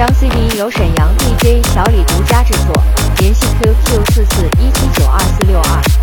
张 CD 由沈阳 DJ 小李独家制作，联系 QQ 四四一七九二四六二。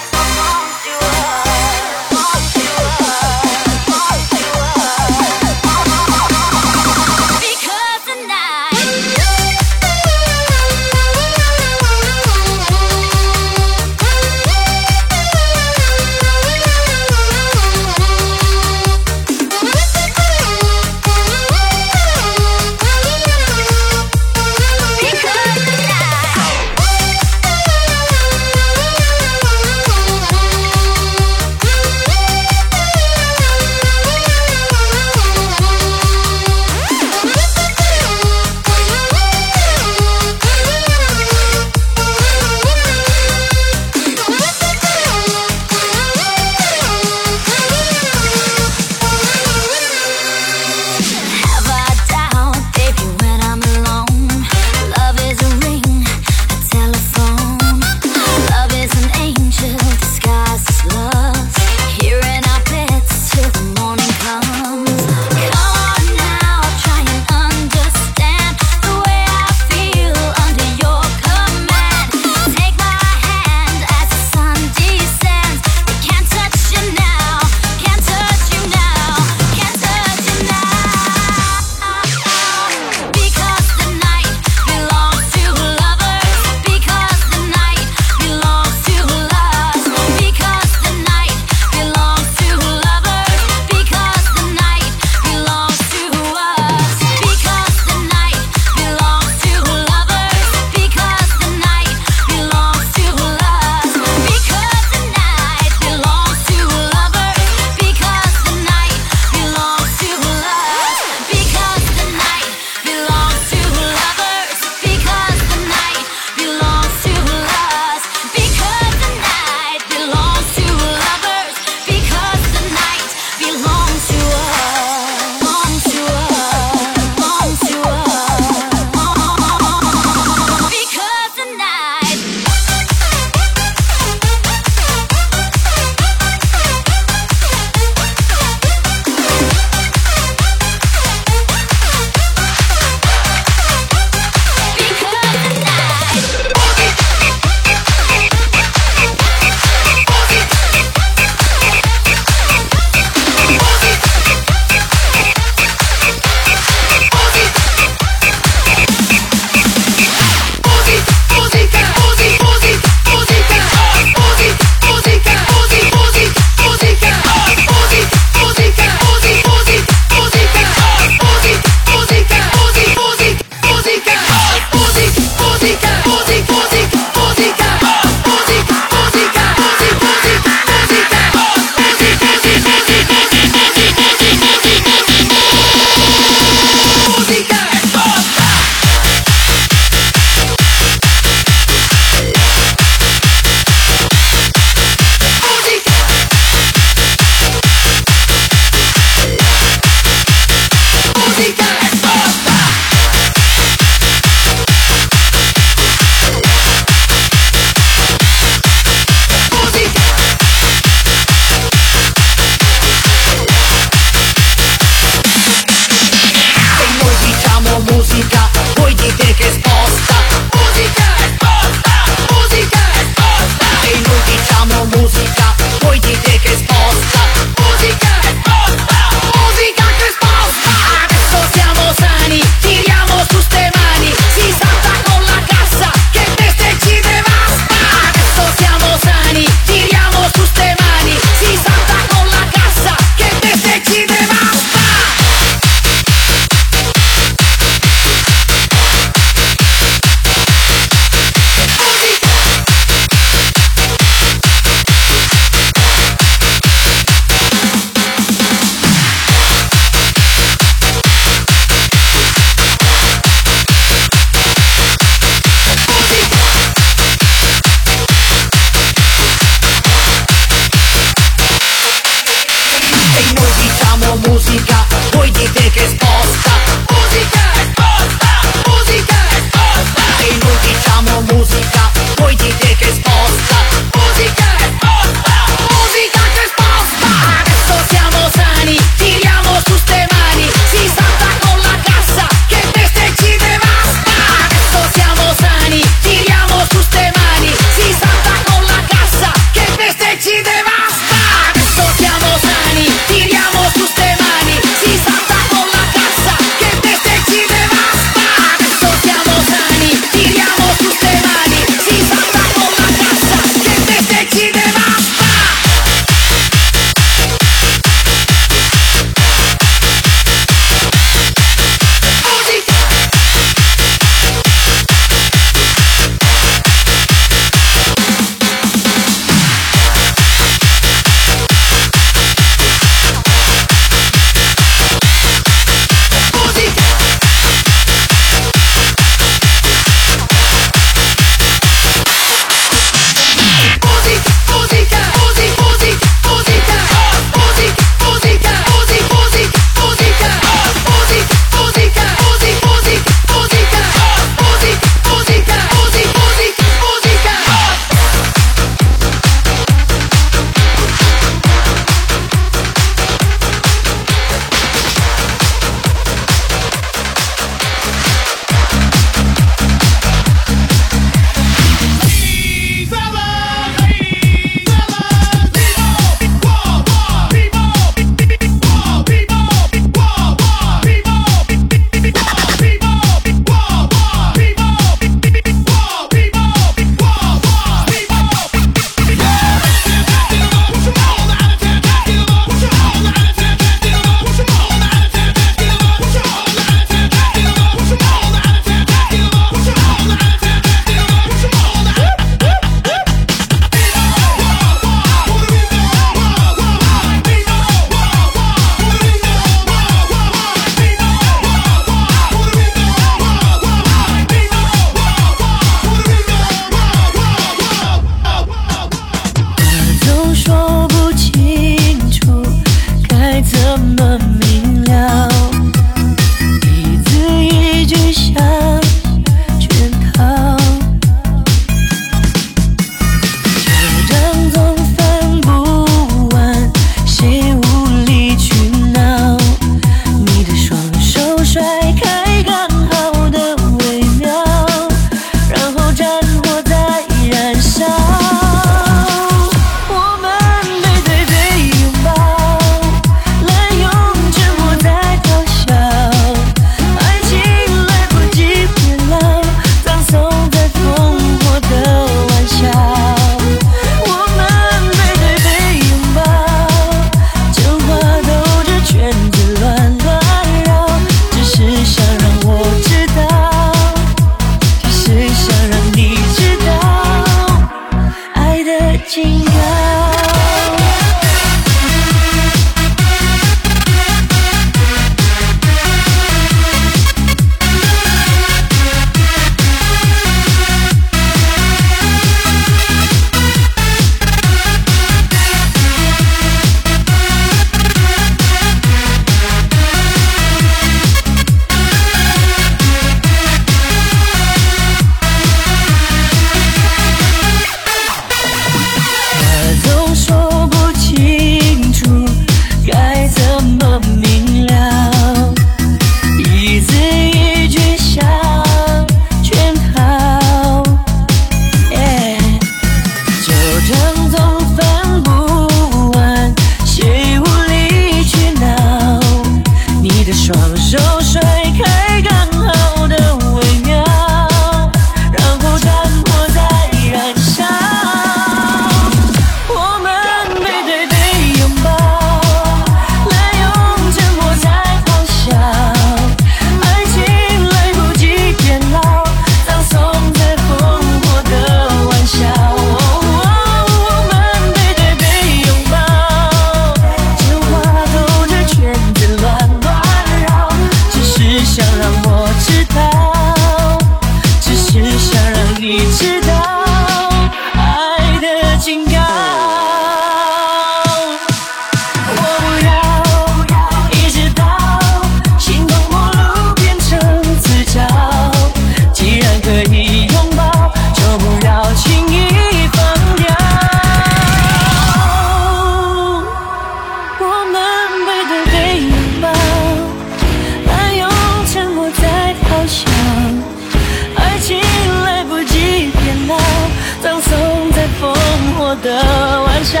葬送在烽火的玩笑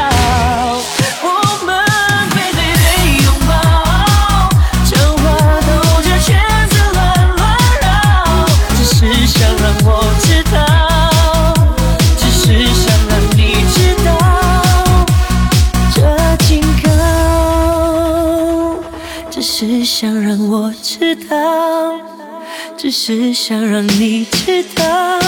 我们背对背拥抱真话兜着圈子乱乱绕只是想让我知道只是想让你知道这警告只是想让我知道只是想让你知道